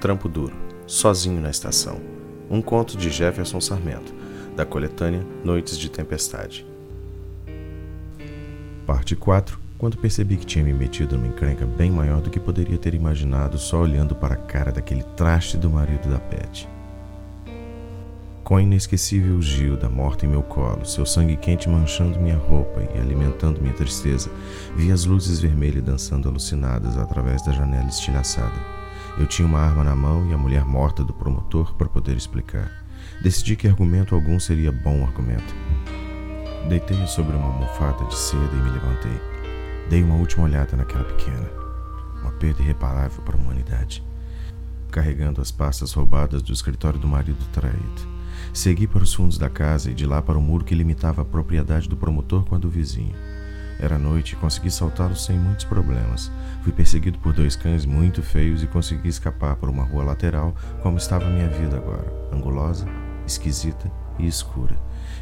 Trampo Duro, Sozinho na Estação. Um conto de Jefferson Sarmento, da coletânea Noites de Tempestade. Parte 4 Quando percebi que tinha me metido numa encrenca bem maior do que poderia ter imaginado só olhando para a cara daquele traste do marido da Pet. Com a inesquecível Gilda morta em meu colo, seu sangue quente manchando minha roupa e alimentando minha tristeza, vi as luzes vermelhas dançando alucinadas através da janela estilhaçada. Eu tinha uma arma na mão e a mulher morta do promotor para poder explicar. Decidi que argumento algum seria bom argumento. Deitei sobre uma almofada de seda e me levantei. Dei uma última olhada naquela pequena. Uma perda irreparável para a humanidade. Carregando as pastas roubadas do escritório do marido traído. Segui para os fundos da casa e de lá para o muro que limitava a propriedade do promotor com a do vizinho. Era noite e consegui saltá-lo sem muitos problemas. Fui perseguido por dois cães muito feios e consegui escapar por uma rua lateral, como estava minha vida agora, angulosa, esquisita e escura.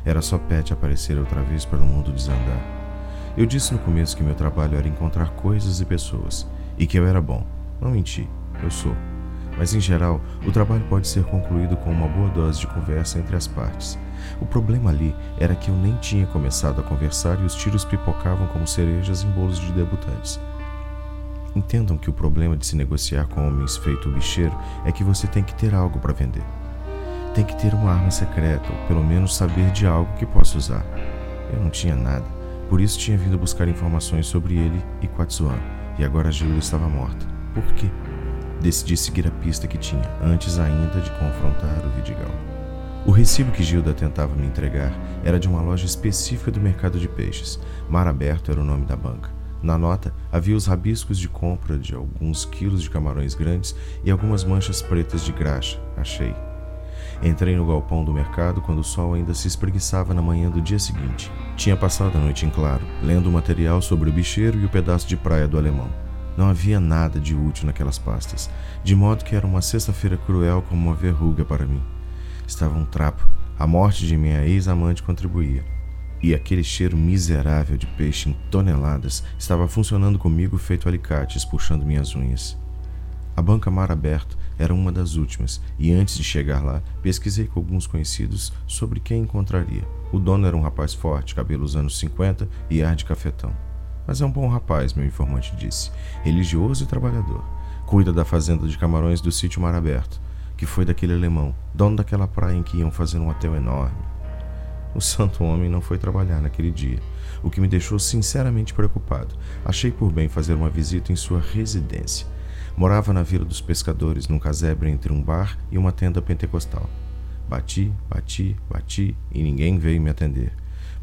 Era só Pet aparecer outra vez para o mundo desandar. Eu disse no começo que meu trabalho era encontrar coisas e pessoas, e que eu era bom. Não menti, eu sou. Mas em geral, o trabalho pode ser concluído com uma boa dose de conversa entre as partes. O problema ali era que eu nem tinha começado a conversar e os tiros pipocavam como cerejas em bolos de debutantes. Entendam que o problema de se negociar com homens feito bicheiro é que você tem que ter algo para vender. Tem que ter uma arma secreta, ou pelo menos saber de algo que possa usar. Eu não tinha nada, por isso tinha vindo buscar informações sobre ele e Quatsuan, e agora a Gilda estava morta. Por quê? Decidi seguir a pista que tinha, antes ainda de confrontar o Vidigal. O recibo que Gilda tentava me entregar era de uma loja específica do mercado de peixes. Mar Aberto era o nome da banca. Na nota havia os rabiscos de compra de alguns quilos de camarões grandes e algumas manchas pretas de graxa. Achei. Entrei no galpão do mercado quando o sol ainda se espreguiçava na manhã do dia seguinte. Tinha passado a noite em claro, lendo o material sobre o bicheiro e o pedaço de praia do alemão. Não havia nada de útil naquelas pastas, de modo que era uma sexta-feira cruel como uma verruga para mim estava um trapo. A morte de minha ex-amante contribuía. E aquele cheiro miserável de peixe em toneladas estava funcionando comigo feito alicates puxando minhas unhas. A banca Mar Aberto era uma das últimas, e antes de chegar lá, pesquisei com alguns conhecidos sobre quem encontraria. O dono era um rapaz forte, cabelos anos 50 e ar de cafetão. Mas é um bom rapaz, meu informante disse, religioso e trabalhador. Cuida da fazenda de camarões do sítio Mar Aberto que foi daquele alemão, dono daquela praia em que iam fazer um hotel enorme. O santo homem não foi trabalhar naquele dia, o que me deixou sinceramente preocupado. Achei por bem fazer uma visita em sua residência. Morava na Vila dos Pescadores, num casebre entre um bar e uma tenda pentecostal. Bati, bati, bati e ninguém veio me atender.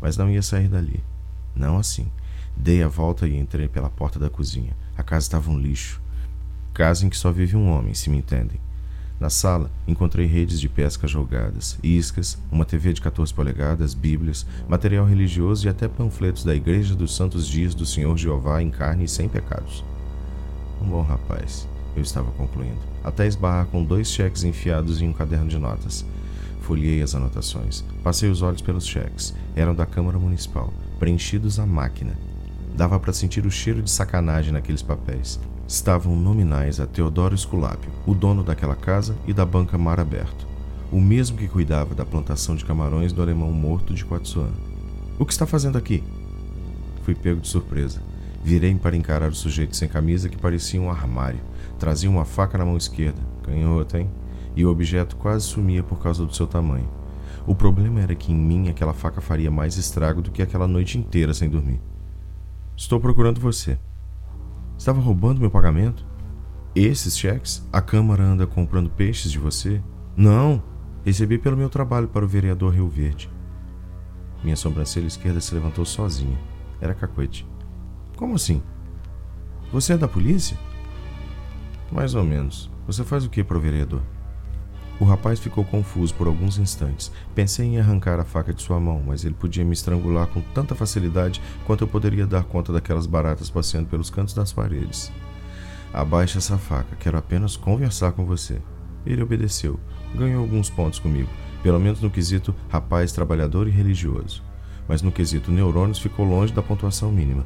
Mas não ia sair dali. Não assim. Dei a volta e entrei pela porta da cozinha. A casa estava um lixo. Casa em que só vive um homem, se me entendem. Na sala, encontrei redes de pesca jogadas, iscas, uma TV de 14 polegadas, bíblias, material religioso e até panfletos da Igreja dos Santos Dias do Senhor Jeová em carne e sem pecados. Um bom rapaz, eu estava concluindo, até esbarrar com dois cheques enfiados em um caderno de notas. Folhei as anotações, passei os olhos pelos cheques. Eram da Câmara Municipal, preenchidos à máquina. Dava para sentir o cheiro de sacanagem naqueles papéis estavam nominais a Teodoro Esculápio, o dono daquela casa e da banca Mar Aberto, o mesmo que cuidava da plantação de camarões do alemão morto de Quatsuan. O que está fazendo aqui? Fui pego de surpresa. Virei para encarar o sujeito sem camisa que parecia um armário. Trazia uma faca na mão esquerda. Canhota, hein? E o objeto quase sumia por causa do seu tamanho. O problema era que em mim aquela faca faria mais estrago do que aquela noite inteira sem dormir. Estou procurando você, Estava roubando meu pagamento? Esses cheques? A Câmara anda comprando peixes de você? Não! Recebi pelo meu trabalho para o vereador Rio Verde. Minha sobrancelha esquerda se levantou sozinha. Era cacoete. Como assim? Você é da polícia? Mais ou menos. Você faz o que para o vereador? O rapaz ficou confuso por alguns instantes. Pensei em arrancar a faca de sua mão, mas ele podia me estrangular com tanta facilidade quanto eu poderia dar conta daquelas baratas passeando pelos cantos das paredes. Abaixe essa faca, quero apenas conversar com você. Ele obedeceu. Ganhou alguns pontos comigo, pelo menos no quesito rapaz trabalhador e religioso. Mas no quesito neurônios ficou longe da pontuação mínima.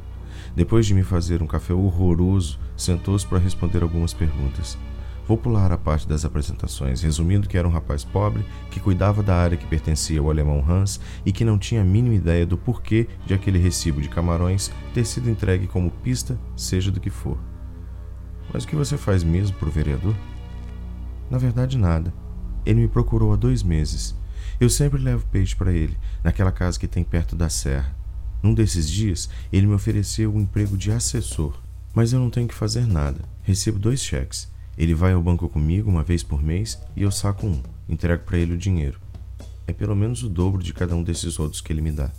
Depois de me fazer um café horroroso, sentou-se para responder algumas perguntas. Vou pular a parte das apresentações, resumindo que era um rapaz pobre que cuidava da área que pertencia ao alemão Hans e que não tinha a mínima ideia do porquê de aquele recibo de camarões ter sido entregue como pista, seja do que for. Mas o que você faz mesmo pro vereador? Na verdade, nada. Ele me procurou há dois meses. Eu sempre levo peixe para ele, naquela casa que tem perto da serra. Num desses dias, ele me ofereceu o um emprego de assessor, mas eu não tenho que fazer nada. Recebo dois cheques ele vai ao banco comigo uma vez por mês e eu saco um, entrego para ele o dinheiro. É pelo menos o dobro de cada um desses outros que ele me dá.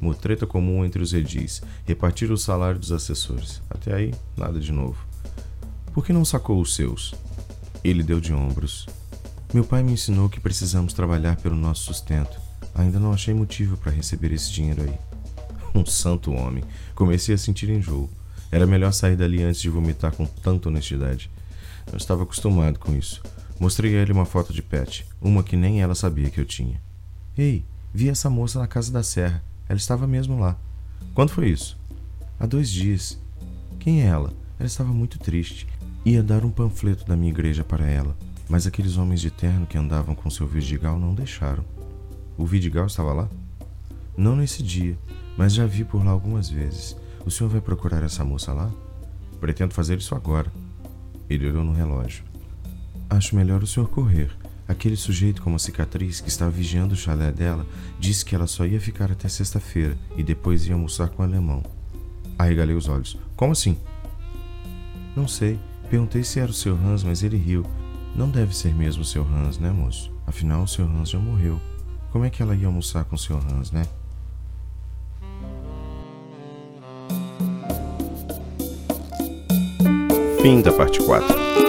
Uma treta comum entre os edis, repartir o salário dos assessores. Até aí, nada de novo. Por que não sacou os seus? Ele deu de ombros. Meu pai me ensinou que precisamos trabalhar pelo nosso sustento. Ainda não achei motivo para receber esse dinheiro aí. Um santo homem. Comecei a sentir enjoo. Era melhor sair dali antes de vomitar com tanta honestidade. Eu estava acostumado com isso. Mostrei a ele uma foto de Pet, uma que nem ela sabia que eu tinha. Ei, vi essa moça na casa da serra. Ela estava mesmo lá. Quando foi isso? Há dois dias. Quem é ela? Ela estava muito triste. Ia dar um panfleto da minha igreja para ela, mas aqueles homens de terno que andavam com seu Vidigal não deixaram. O Vidigal estava lá? Não nesse dia, mas já vi por lá algumas vezes. O senhor vai procurar essa moça lá? Pretendo fazer isso agora. Ele olhou no relógio. Acho melhor o senhor correr. Aquele sujeito com uma cicatriz que estava vigiando o chalé dela disse que ela só ia ficar até sexta-feira e depois ia almoçar com o alemão. Arregalei os olhos. Como assim? Não sei. Perguntei se era o seu Hans, mas ele riu. Não deve ser mesmo o seu Hans, né, moço? Afinal, o seu Hans já morreu. Como é que ela ia almoçar com o seu Hans, né? Fim da parte 4.